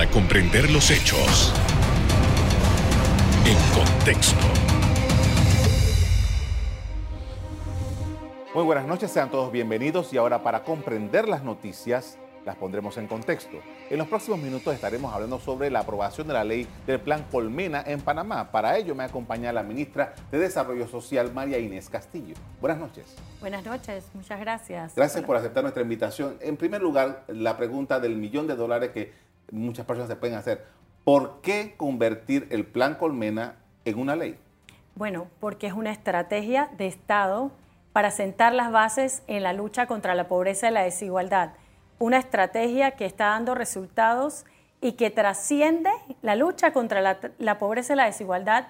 para comprender los hechos en contexto. Muy buenas noches, sean todos bienvenidos y ahora para comprender las noticias las pondremos en contexto. En los próximos minutos estaremos hablando sobre la aprobación de la ley del Plan Colmena en Panamá. Para ello me acompaña la ministra de Desarrollo Social, María Inés Castillo. Buenas noches. Buenas noches, muchas gracias. Gracias por aceptar nuestra invitación. En primer lugar, la pregunta del millón de dólares que muchas personas se pueden hacer. ¿Por qué convertir el Plan Colmena en una ley? Bueno, porque es una estrategia de Estado para sentar las bases en la lucha contra la pobreza y la desigualdad una estrategia que está dando resultados y que trasciende la lucha contra la, pobreza y la desigualdad,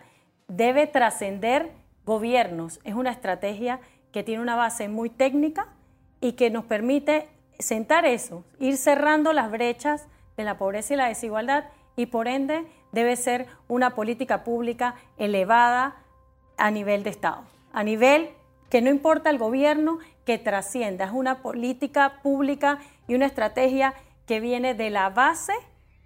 debe trascender gobiernos. Es una estrategia que tiene una base muy técnica y que nos permite sentar eso, ir cerrando las brechas de la pobreza y la desigualdad y por ende debe ser una política pública elevada a nivel de Estado, a nivel que no importa el gobierno, que trascienda, es una política pública y una estrategia que viene de la base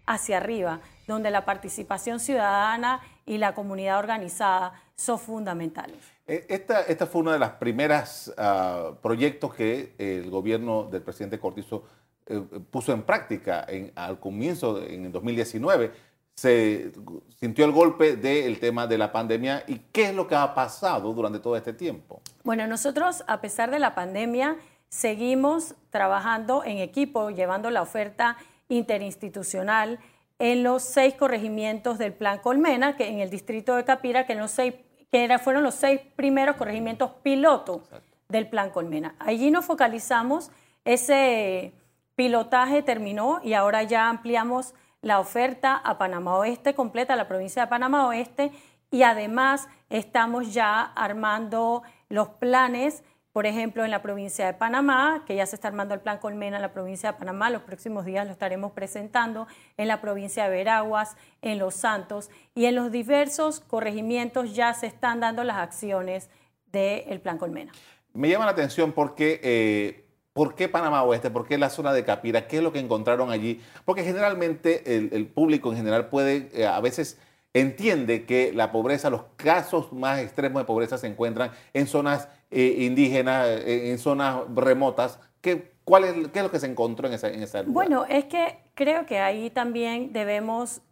hacia arriba, donde la participación ciudadana y la comunidad organizada son fundamentales. Eh, esta, esta fue uno de los primeros ah, proyectos que el gobierno del presidente Cortizo eh, puso en práctica al comienzo, en el 2019. Se sintió el golpe del tema de la pandemia y qué es lo que ha pasado durante todo este tiempo. Bueno, nosotros, a pesar de la pandemia, seguimos trabajando en equipo, llevando la oferta interinstitucional en los seis corregimientos del Plan Colmena, que en el distrito de Capira, que, los seis, que fueron los seis primeros corregimientos pilotos del Plan Colmena. Allí nos focalizamos, ese pilotaje terminó y ahora ya ampliamos la oferta a Panamá Oeste, completa la provincia de Panamá Oeste, y además estamos ya armando los planes, por ejemplo, en la provincia de Panamá, que ya se está armando el plan Colmena en la provincia de Panamá, los próximos días lo estaremos presentando, en la provincia de Veraguas, en Los Santos, y en los diversos corregimientos ya se están dando las acciones del plan Colmena. Me llama la atención porque... Eh, ¿Por qué Panamá Oeste? ¿Por qué la zona de Capira? ¿Qué es lo que encontraron allí? Porque generalmente el, público en general puede eh, a veces entiende que la pobreza, los casos más extremos de pobreza se encuentran en zonas eh, indígenas, eh, en zonas remotas. ¿Qué, es, ¿Qué es lo que se encontró en esa, en esa? Bueno, es que creo que ahí también debemos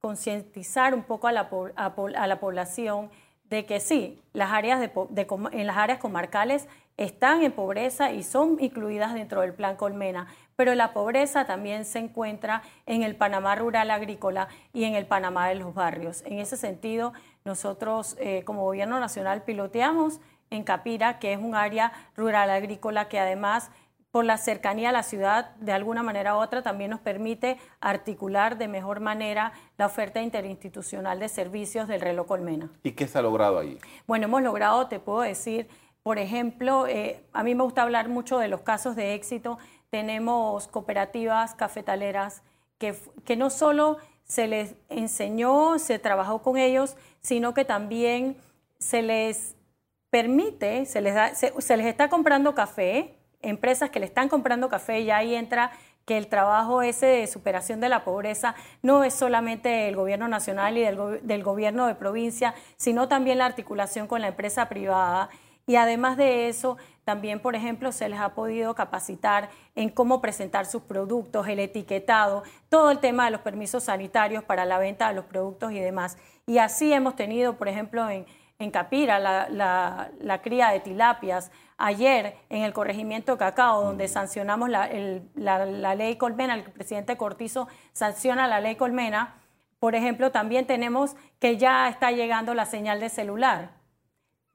concientizar un poco a la, a, la, población de que sí, las áreas de, en las áreas comarcales están en pobreza y son incluidas dentro del plan Colmena, pero la pobreza también se encuentra en el Panamá rural agrícola y en el Panamá de los barrios. En ese sentido, nosotros eh, como gobierno nacional piloteamos en Capira, que es un área rural agrícola que además por la cercanía a la ciudad, de alguna manera u otra, también nos permite articular de mejor manera la oferta interinstitucional de servicios del reloj Colmena. ¿Y qué se ha logrado ahí? Bueno, hemos logrado, te puedo decir, por ejemplo, eh, a mí me gusta hablar mucho de los casos de éxito tenemos cooperativas cafetaleras que, no solo se les enseñó, se trabajó con ellos, sino que también se les permite, se les, se, les está comprando café, empresas que le están comprando café, y ahí entra que el trabajo ese de superación de la pobreza no es solamente el gobierno nacional y del, del, gobierno de provincia, sino también la articulación con la empresa privada. Y además de eso, también, por ejemplo, se les ha podido capacitar en cómo presentar sus productos, el etiquetado, todo el tema de los permisos sanitarios para la venta de los productos y demás. Y así hemos tenido, por ejemplo, en, Capira, la, cría de tilapias. Ayer, en el corregimiento Cacao, donde sancionamos la, la ley Colmena, el presidente Cortizo sanciona la ley Colmena, por ejemplo, también tenemos que ya está llegando la señal de celular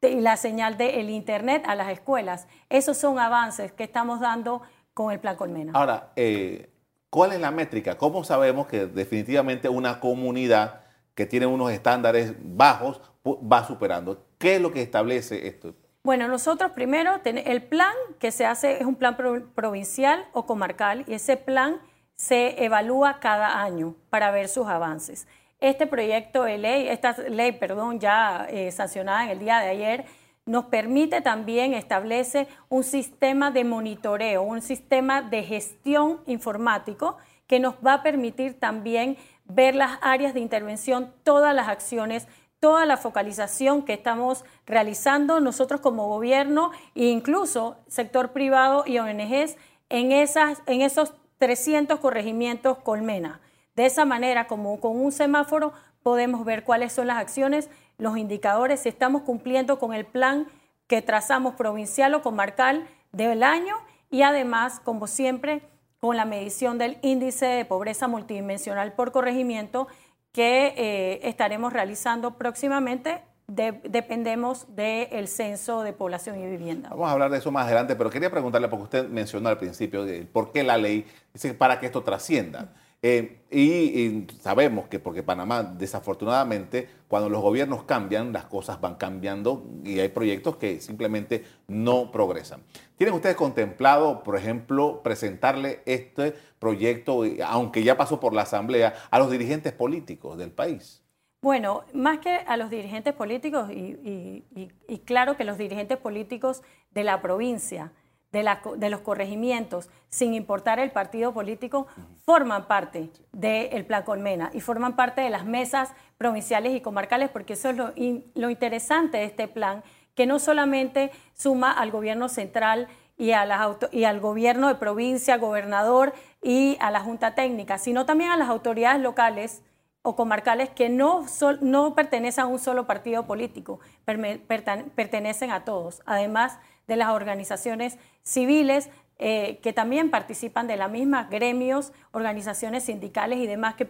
y la señal del Internet a las escuelas. Esos son avances que estamos dando con el Plan Colmena. Ahora, eh, ¿cuál es la métrica? ¿Cómo sabemos que definitivamente una comunidad que tiene unos estándares bajos va superando? ¿Qué es lo que establece esto? Bueno, nosotros primero, el plan que se hace es un plan provincial o comarcal y ese plan se evalúa cada año para ver sus avances. Este proyecto de ley, esta ley, perdón, ya eh, sancionada en el día de ayer, nos permite también, establece un sistema de monitoreo, un sistema de gestión informático que nos va a permitir también ver las áreas de intervención, todas las acciones, toda la focalización que estamos realizando nosotros como gobierno e incluso sector privado y ONGs en, esas, en esos 300 corregimientos colmena. De esa manera, como con un semáforo, podemos ver cuáles son las acciones, los indicadores, si estamos cumpliendo con el plan que trazamos provincial o comarcal del año y además, como siempre, con la medición del índice de pobreza multidimensional por corregimiento que eh, estaremos realizando próximamente. dependemos del censo de población y vivienda. Vamos a hablar de eso más adelante, pero quería preguntarle, porque usted mencionó al principio, de por qué la ley dice para que esto trascienda. Eh, y, sabemos que porque Panamá, desafortunadamente, cuando los gobiernos cambian, las cosas van cambiando y hay proyectos que simplemente no progresan. ¿Tienen ustedes contemplado, por ejemplo, presentarle este proyecto, aunque ya pasó por la Asamblea, a los dirigentes políticos del país? Bueno, más que a los dirigentes políticos, y claro que los dirigentes políticos de la provincia, de, los corregimientos, sin importar el partido político, forman parte del Plan Colmena y forman parte de las mesas provinciales y comarcales, porque eso es lo, lo interesante de este plan, que no solamente suma al gobierno central y, a las y al gobierno de provincia, gobernador y a la Junta Técnica, sino también a las autoridades locales o comarcales que no, no pertenecen a un solo partido político, pertenecen a todos. Además, de las organizaciones civiles eh, que también participan de la misma, gremios, organizaciones sindicales y demás que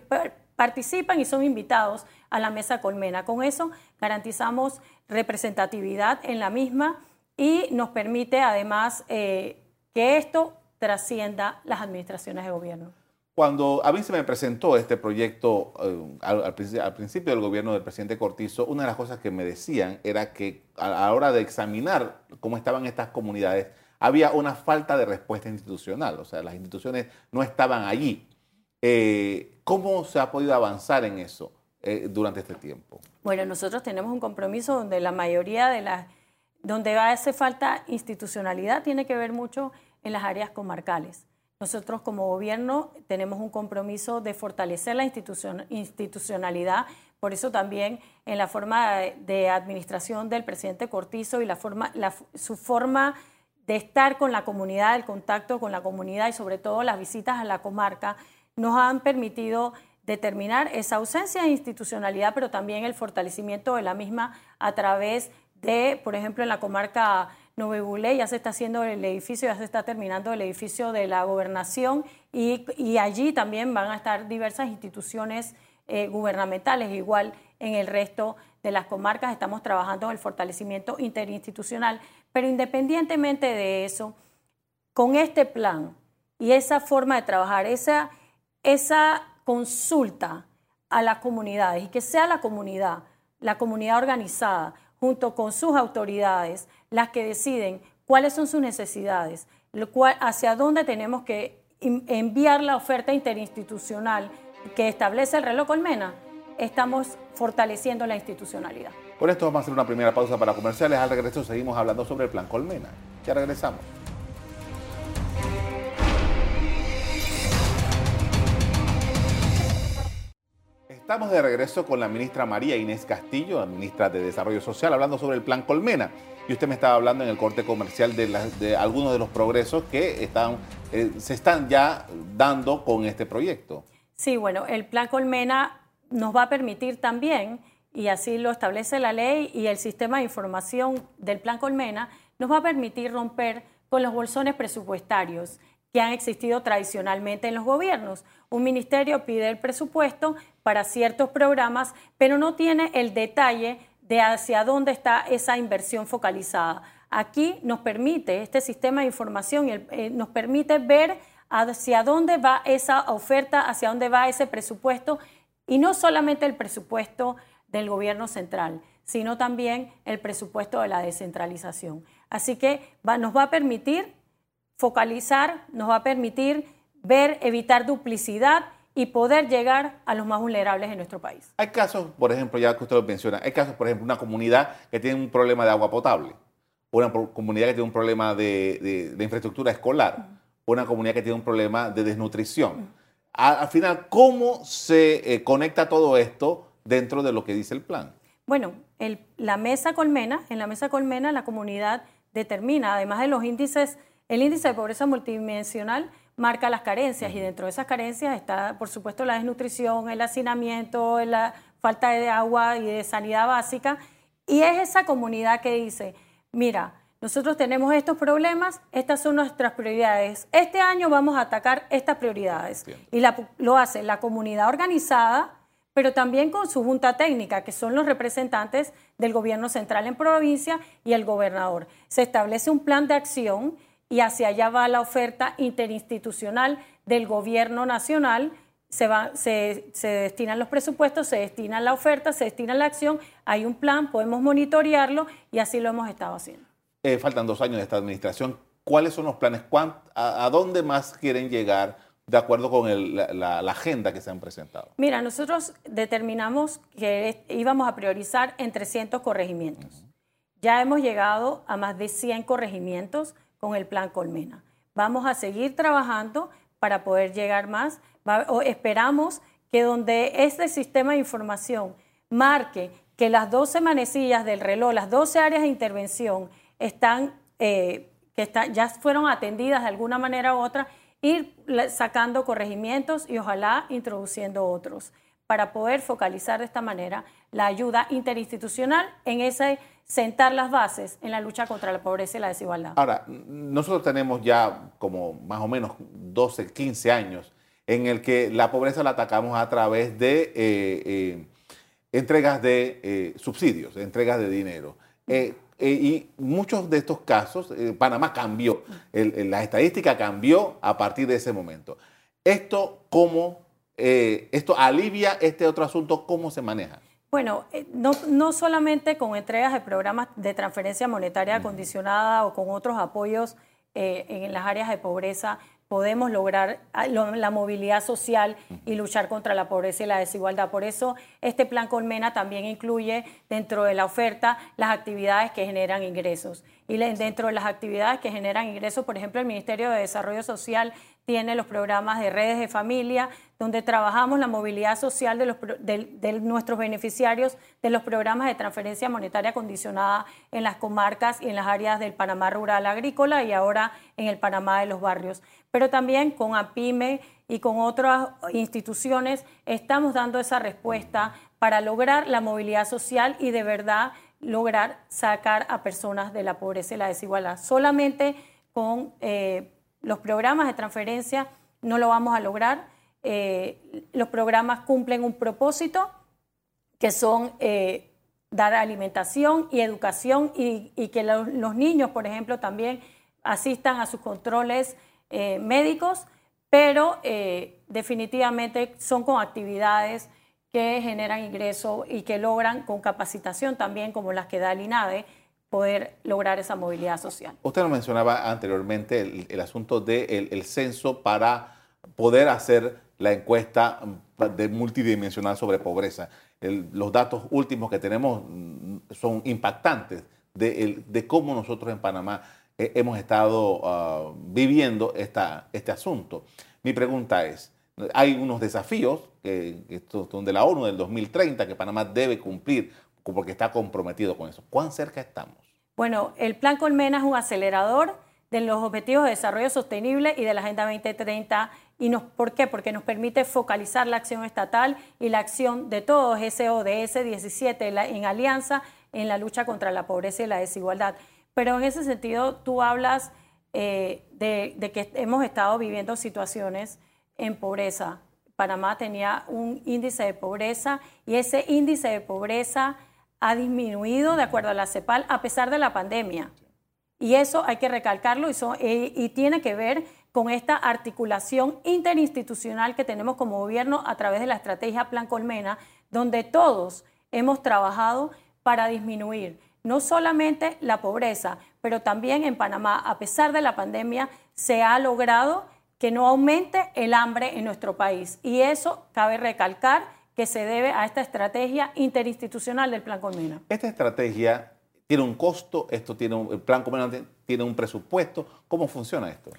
participan y son invitados a la mesa colmena. Con eso garantizamos representatividad en la misma y nos permite además eh, que esto trascienda las administraciones de gobierno. Cuando a mí se me presentó este proyecto eh, al, principio del gobierno del presidente Cortizo, una de las cosas que me decían era que a la hora de examinar cómo estaban estas comunidades, había una falta de respuesta institucional, o sea, las instituciones no estaban allí. Eh, ¿Cómo se ha podido avanzar en eso eh, durante este tiempo? Bueno, nosotros tenemos un compromiso donde la mayoría de las, donde hace falta institucionalidad, tiene que ver mucho en las áreas comarcales. Nosotros como gobierno tenemos un compromiso de fortalecer la institucionalidad, por eso también en la forma de administración del presidente Cortizo y la forma, su forma de estar con la comunidad, el contacto con la comunidad y sobre todo las visitas a la comarca, nos han permitido determinar esa ausencia de institucionalidad, pero también el fortalecimiento de la misma a través de, por ejemplo, en la comarca Novebulé, ya se está haciendo el edificio, ya se está terminando el edificio de la gobernación y, allí también van a estar diversas instituciones eh, gubernamentales, igual en el resto de las comarcas estamos trabajando en el fortalecimiento interinstitucional, pero independientemente de eso, con este plan y esa forma de trabajar, esa, esa consulta a las comunidades y que sea la comunidad, la comunidad organizada, junto con sus autoridades, las que deciden cuáles son sus necesidades, hacia dónde tenemos que enviar la oferta interinstitucional que establece el reloj Colmena, estamos fortaleciendo la institucionalidad. Por esto vamos a hacer una primera pausa para comerciales. Al regreso seguimos hablando sobre el plan Colmena. Ya regresamos. Estamos de regreso con la ministra María Inés Castillo, la ministra de Desarrollo Social, hablando sobre el plan Colmena. Y usted me estaba hablando en el corte comercial de, algunos de los progresos que eh, se están ya dando con este proyecto. Sí, bueno, el plan Colmena nos va a permitir también, y así lo establece la ley y el sistema de información del plan Colmena, nos va a permitir romper con los bolsones presupuestarios que han existido tradicionalmente en los gobiernos. Un ministerio pide el presupuesto para ciertos programas, pero no tiene el detalle de hacia dónde está esa inversión focalizada. Aquí nos permite, este sistema de información eh, nos permite ver hacia dónde va esa oferta, hacia dónde va ese presupuesto, y no solamente el presupuesto del gobierno central, sino también el presupuesto de la descentralización. Así que nos va a permitir focalizar, nos va a permitir ver, evitar duplicidad y poder llegar a los más vulnerables en nuestro país. Hay casos, por ejemplo, ya que usted lo menciona, hay casos, por ejemplo, una comunidad que tiene un problema de agua potable, una comunidad que tiene un problema de, infraestructura escolar, una comunidad que tiene un problema de desnutrición. al final, ¿cómo se eh, conecta todo esto dentro de lo que dice el plan? Bueno, la mesa colmena, en la mesa colmena la comunidad determina, además de los índices, el índice de pobreza multidimensional marca las carencias y dentro de esas carencias está, por supuesto, la desnutrición, el hacinamiento, la falta de agua y de sanidad básica. Y es esa comunidad que dice, mira, nosotros tenemos estos problemas, estas son nuestras prioridades. Este año vamos a atacar estas prioridades. Y lo hace la comunidad organizada, pero también con su junta técnica, que son los representantes del gobierno central en provincia y el gobernador. Se establece un plan de acción y hacia allá va la oferta interinstitucional del gobierno nacional. Se, va, se, se, destinan los presupuestos, se destina la oferta, se destina la acción, hay un plan, podemos monitorearlo y así lo hemos estado haciendo. Eh, faltan dos años de esta administración. ¿Cuáles son los planes? A, a, dónde más quieren llegar de acuerdo con la, agenda que se han presentado? Mira, nosotros determinamos que íbamos a priorizar en 300 corregimientos. Ya hemos llegado a más de 100 corregimientos con el plan Colmena. Vamos a seguir trabajando para poder llegar más. esperamos que donde este sistema de información marque que las 12 manecillas del reloj, las 12 áreas de intervención están, eh, que ya fueron atendidas de alguna manera u otra, ir sacando corregimientos y ojalá introduciendo otros para poder focalizar de esta manera la ayuda interinstitucional en ese sentar las bases en la lucha contra la pobreza y la desigualdad. Ahora, nosotros tenemos ya como más o menos 12, 15 años en el que la pobreza la atacamos a través de eh, eh, entregas de eh, subsidios, entregas de dinero. y muchos de estos casos, Panamá cambió, la estadística cambió a partir de ese momento. ¿Esto cómo, esto alivia este otro asunto, cómo se maneja? Bueno, eh, no, solamente con entregas de programas de transferencia monetaria condicionada o con otros apoyos eh, en las áreas de pobreza podemos lograr ah, la movilidad social y luchar contra la pobreza y la desigualdad. Por eso este plan Colmena también incluye dentro de la oferta las actividades que generan ingresos. Y dentro de las actividades que generan ingresos, por ejemplo, el Ministerio de Desarrollo Social tiene los programas de redes de familia, donde trabajamos la movilidad social de, nuestros beneficiarios de los programas de transferencia monetaria condicionada en las comarcas y en las áreas del Panamá rural agrícola y ahora en el Panamá de los barrios. Pero también con APIME y con otras instituciones estamos dando esa respuesta para lograr la movilidad social y de verdad lograr sacar a personas de la pobreza y la desigualdad. Solamente con eh, los programas de transferencia no lo vamos a lograr. Eh, los programas cumplen un propósito que son eh, dar alimentación y educación y, que los, niños, por ejemplo, también asistan a sus controles médicos, pero definitivamente son con actividades que generan ingreso y que logran con capacitación también como las que da el INADE poder lograr esa movilidad social. Usted nos mencionaba anteriormente el, asunto del el censo para poder hacer la encuesta de multidimensional sobre pobreza. los datos últimos que tenemos mm, son impactantes de, cómo nosotros en Panamá eh, hemos estado ah, viviendo este asunto. Mi pregunta es, hay unos desafíos que, son de la ONU del 2030 que Panamá debe cumplir porque está comprometido con eso. ¿Cuán cerca estamos? Bueno, el Plan Colmena es un acelerador de los Objetivos de Desarrollo Sostenible y de la Agenda 2030. ¿Y nos, por qué? Porque nos permite focalizar la acción estatal y la acción de todos, SODS 17, en alianza en la lucha contra la pobreza y la desigualdad. Pero en ese sentido, tú hablas eh, de que hemos estado viviendo situaciones en pobreza. Panamá tenía un índice de pobreza y ese índice de pobreza ha disminuido de acuerdo a la CEPAL a pesar de la pandemia. Y eso hay que recalcarlo y, tiene que ver con esta articulación interinstitucional que tenemos como gobierno a través de la estrategia Plan Colmena, donde todos hemos trabajado para disminuir no solamente la pobreza, pero también en Panamá, a pesar de la pandemia, se ha logrado que no aumente el hambre en nuestro país. Y eso cabe recalcar que se debe a esta estrategia interinstitucional del Plan Colmena. Esta estrategia tiene un costo, esto tiene un, el Plan Colmena tiene un presupuesto. ¿Cómo funciona esto?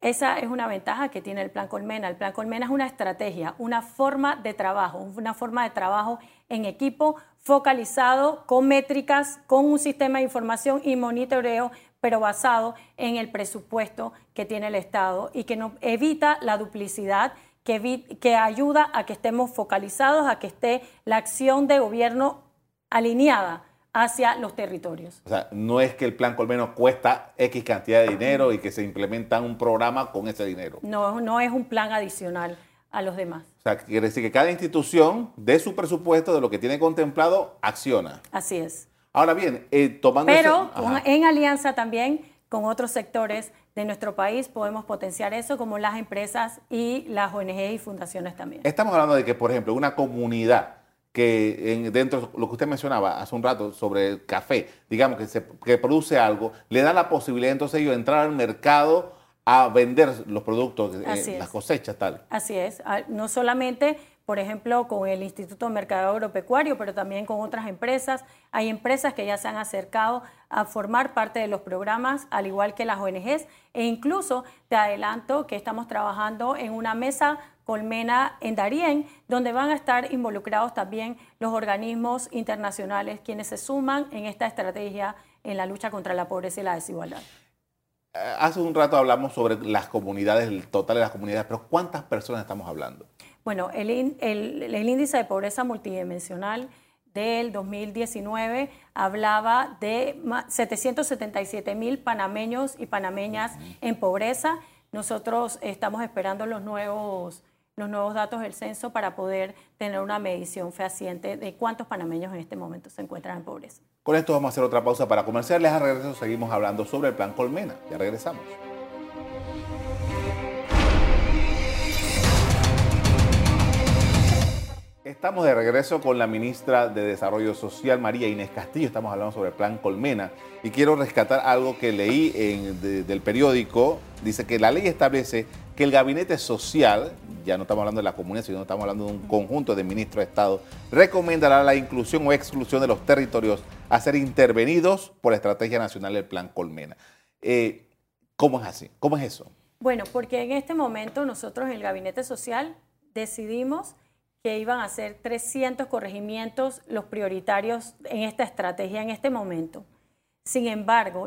Esa es una ventaja que tiene el Plan Colmena. El Plan Colmena es una estrategia, una forma de trabajo, una forma de trabajo en equipo focalizado, con métricas, con un sistema de información y monitoreo, pero basado en el presupuesto que tiene el Estado y que no, evita la duplicidad, que, que ayuda a que estemos focalizados, a que esté la acción de gobierno alineada hacia los territorios. O sea, no es que el plan Colmeno cuesta X cantidad de dinero y que se implementa un programa con ese dinero. No, no es un plan adicional a los demás. O sea, quiere decir que cada institución de su presupuesto, de lo que tiene contemplado, acciona. Así es. Ahora bien, eh, tomando... Pero en alianza también con otros sectores de nuestro país podemos potenciar eso, como las empresas y las ONG y fundaciones también. Estamos hablando de que, por ejemplo, una comunidad que dentro de lo que usted mencionaba hace un rato sobre el café, digamos que, se, que produce algo, le da la posibilidad entonces ellos de entrar al mercado a vender los productos, eh, las cosechas, tal. Así es, ah, no solamente, por ejemplo, con el Instituto de Mercado Agropecuario, pero también con otras empresas. Hay empresas que ya se han acercado a formar parte de los programas, al igual que las ONGs, e incluso te adelanto que estamos trabajando en una mesa Colmena en Darién, donde van a estar involucrados también los organismos internacionales quienes se suman en esta estrategia en la lucha contra la pobreza y la desigualdad. Eh, hace un rato hablamos sobre las comunidades, el total de las comunidades, pero ¿cuántas personas estamos hablando? Bueno, el, índice de pobreza multidimensional del 2019 hablaba de 777 mil panameños y panameñas en pobreza. Nosotros estamos esperando los nuevos los nuevos datos del censo para poder tener una medición fehaciente de cuántos panameños en este momento se encuentran en pobreza. Con esto vamos a hacer otra pausa para comerciales. A regreso seguimos hablando sobre el plan Colmena. Ya regresamos. Estamos de regreso con la ministra de Desarrollo Social, María Inés Castillo. Estamos hablando sobre el plan Colmena y quiero rescatar algo que leí en, del periódico. Dice que la ley establece que el gabinete social, ya no estamos hablando de la comunidad, sino estamos hablando de un conjunto de ministros de Estado, recomendará la inclusión o exclusión de los territorios a ser intervenidos por la Estrategia Nacional del Plan Colmena. Eh, ¿Cómo es así? ¿Cómo es eso? Bueno, porque en este momento nosotros en el gabinete social decidimos que iban a ser 300 corregimientos los prioritarios en esta estrategia en este momento. Sin embargo,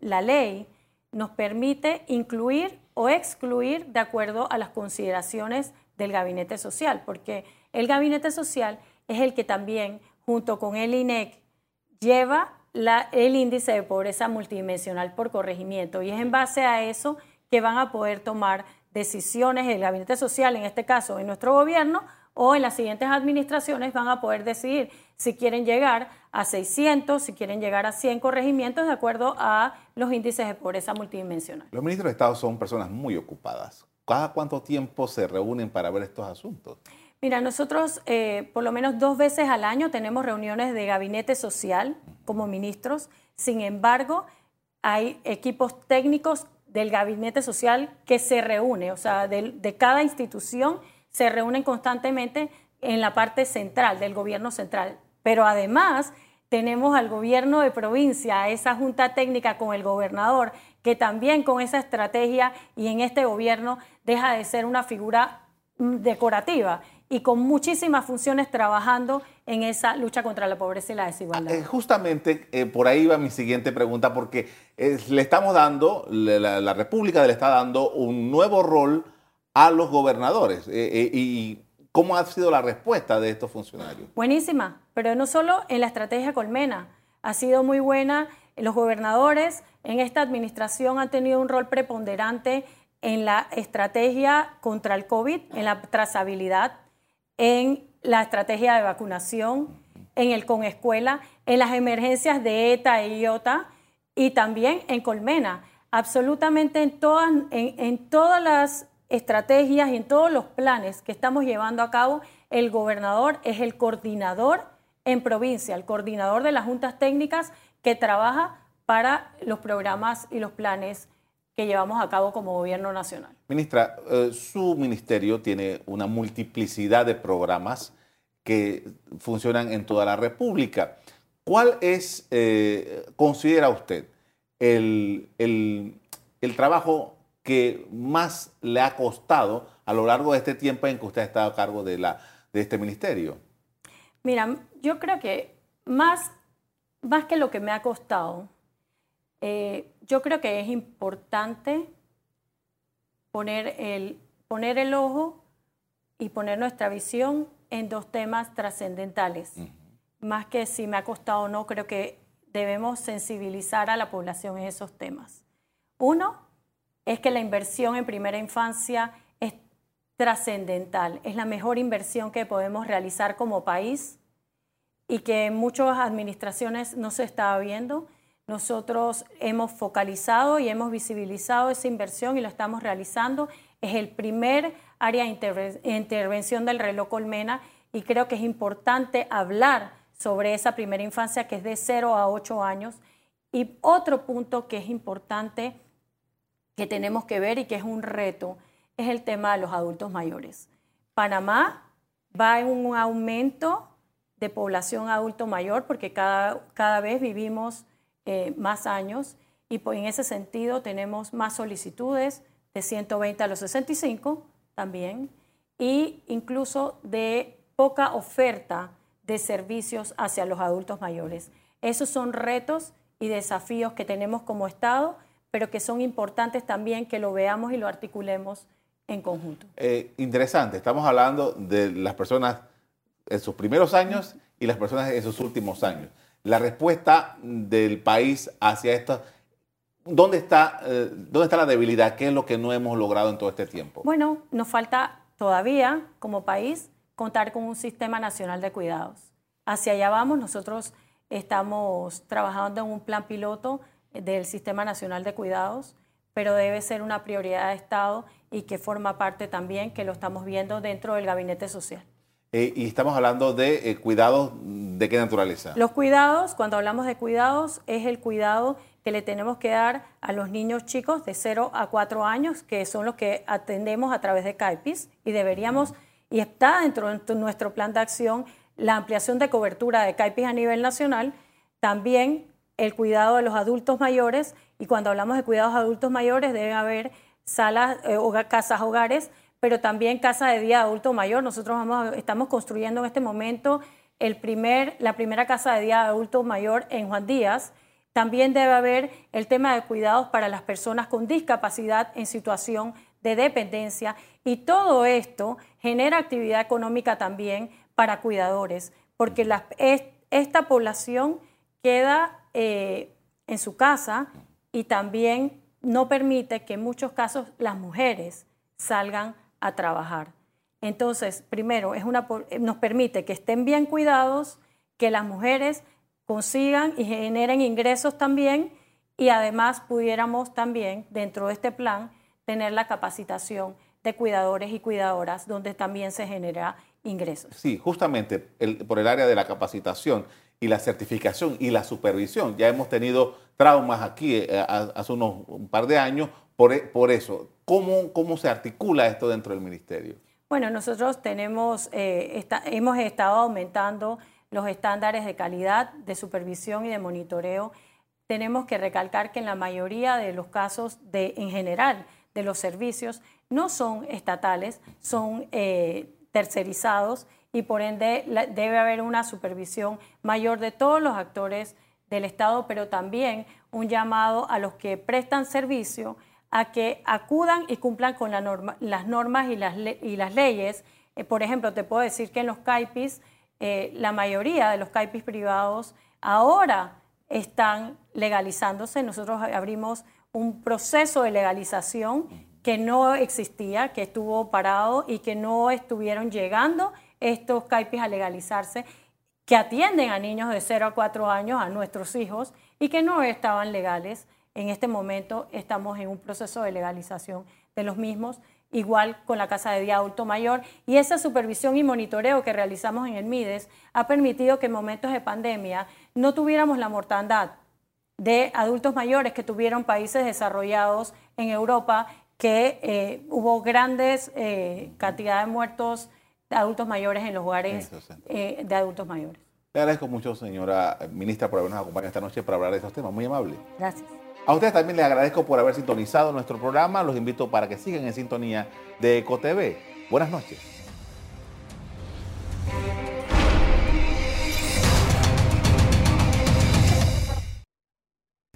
la ley nos permite incluir o excluir de acuerdo a las consideraciones del gabinete social, porque el gabinete social es el que también, junto con el INEC, lleva el índice de pobreza multidimensional por corregimiento y es en base a eso que van a poder tomar decisiones el gabinete social, en este caso en nuestro gobierno, o en las siguientes administraciones van a poder decidir si quieren llegar a 600, si quieren llegar a 100 corregimientos de acuerdo a los índices de pobreza multidimensional. Los ministros de Estado son personas muy ocupadas. ¿Cada cuánto tiempo se reúnen para ver estos asuntos? Mira, nosotros eh, por lo menos dos veces al año tenemos reuniones de gabinete social como ministros. Sin embargo, hay equipos técnicos del gabinete social que se reúne, o sea, de cada institución se reúnen constantemente en la parte central del gobierno central. Pero además tenemos al gobierno de provincia, a esa junta técnica con el gobernador, que también con esa estrategia y en este gobierno deja de ser una figura mm, decorativa y con muchísimas funciones trabajando en esa lucha contra la pobreza y la desigualdad. Eh, justamente eh, por ahí va mi siguiente pregunta, porque le estamos dando, la, la República le está dando un nuevo rol a los gobernadores. Eh, eh, ¿Y cómo ha sido la respuesta de estos funcionarios? Buenísima, pero no solo en la estrategia Colmena, ha sido muy buena. Los gobernadores en esta administración han tenido un rol preponderante en la estrategia contra el COVID, en la trazabilidad, en la estrategia de vacunación, en el con escuela, en las emergencias de ETA e IOTA y también en Colmena. Absolutamente en todas, en, en todas las estrategias y en todos los planes que estamos llevando a cabo, el gobernador es el coordinador en provincia, el coordinador de las juntas técnicas que trabaja para los programas y los planes que llevamos a cabo como gobierno nacional. Ministra, eh, su ministerio tiene una multiplicidad de programas que funcionan en toda la República. ¿Cuál es, eh, considera usted, el, el trabajo que más le ha costado a lo largo de este tiempo en que usted ha estado a cargo de, la, de este ministerio? Mira, yo creo que más, más que lo que me ha costado, eh, yo creo que es importante poner el, poner el ojo y poner nuestra visión en dos temas trascendentales. Más que si me ha costado o no, creo que debemos sensibilizar a la población en esos temas. Uno es que la inversión en primera infancia es trascendental, es la mejor inversión que podemos realizar como país y que en muchas administraciones no se está viendo. Nosotros hemos focalizado y hemos visibilizado esa inversión y lo estamos realizando. Es el primer área de intervención del reloj Colmena y creo que es importante hablar sobre esa primera infancia que es de 0 a 8 años. Y otro punto que es importante que tenemos que ver y que es un reto es el tema de los adultos mayores. Panamá va en un aumento de población adulto mayor porque cada, cada vez vivimos eh, más años y pues, en ese sentido tenemos más solicitudes de 120 a los 65 también y incluso de poca oferta de servicios hacia los adultos mayores. Esos son retos y desafíos que tenemos como Estado, pero que son importantes también que lo veamos y lo articulemos en conjunto. Eh, interesante, estamos hablando de las personas en sus primeros años y las personas en sus últimos años. La respuesta del país hacia esto, ¿dónde está, eh, ¿dónde está la debilidad? ¿Qué es lo que no hemos logrado en todo este tiempo? Bueno, nos falta todavía como país contar con un sistema nacional de cuidados. Hacia allá vamos, nosotros estamos trabajando en un plan piloto del Sistema Nacional de Cuidados, pero debe ser una prioridad de Estado y que forma parte también, que lo estamos viendo dentro del Gabinete Social. Eh, y estamos hablando de eh, cuidados de qué naturaleza. Los cuidados, cuando hablamos de cuidados, es el cuidado que le tenemos que dar a los niños chicos de 0 a 4 años, que son los que atendemos a través de CAIPIS, y deberíamos y está dentro de nuestro plan de acción la ampliación de cobertura de CAIPIS a nivel nacional, también el cuidado de los adultos mayores, y cuando hablamos de cuidados adultos mayores debe haber salas, eh, casas hogares, pero también casa de día de adulto mayor. Nosotros vamos, estamos construyendo en este momento el primer, la primera casa de día de adulto mayor en Juan Díaz. También debe haber el tema de cuidados para las personas con discapacidad en situación de dependencia y todo esto genera actividad económica también para cuidadores, porque esta población queda eh, en su casa y también no permite que en muchos casos las mujeres salgan a trabajar. Entonces, primero, es una, nos permite que estén bien cuidados, que las mujeres consigan y generen ingresos también y además pudiéramos también, dentro de este plan, tener la capacitación de cuidadores y cuidadoras, donde también se genera ingresos. Sí, justamente por el área de la capacitación y la certificación y la supervisión. Ya hemos tenido traumas aquí eh, hace unos un par de años por, e, por eso. ¿Cómo, ¿Cómo se articula esto dentro del ministerio? Bueno, nosotros tenemos, eh, hemos estado aumentando los estándares de calidad, de supervisión y de monitoreo. Tenemos que recalcar que en la mayoría de los casos, de, en general, de los servicios no son estatales, son eh, tercerizados y por ende debe haber una supervisión mayor de todos los actores del Estado, pero también un llamado a los que prestan servicio a que acudan y cumplan con las normas y las, y las leyes. Eh, por ejemplo, te puedo decir que en los CAIPIS, eh, la mayoría de los CAIPIS privados ahora están legalizándose. Nosotros abrimos un proceso de legalización que no existía, que estuvo parado y que no estuvieron llegando estos CAIPIS a legalizarse, que atienden a niños de 0 a 4 años, a nuestros hijos, y que no estaban legales. En este momento estamos en un proceso de legalización de los mismos, igual con la Casa de Día Adulto Mayor. Y esa supervisión y monitoreo que realizamos en el MIDES ha permitido que en momentos de pandemia no tuviéramos la mortandad de adultos mayores que tuvieron países desarrollados en Europa, que eh, hubo grandes eh, cantidades de muertos de adultos mayores en los hogares eh, de adultos mayores. Le agradezco mucho, señora ministra, por habernos acompañado esta noche para hablar de estos temas. Muy amable. Gracias. A ustedes también les agradezco por haber sintonizado nuestro programa. Los invito para que sigan en sintonía de EcoTV. Buenas noches.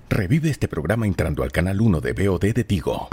Revive este programa entrando al canal 1 de BOD de Tigo.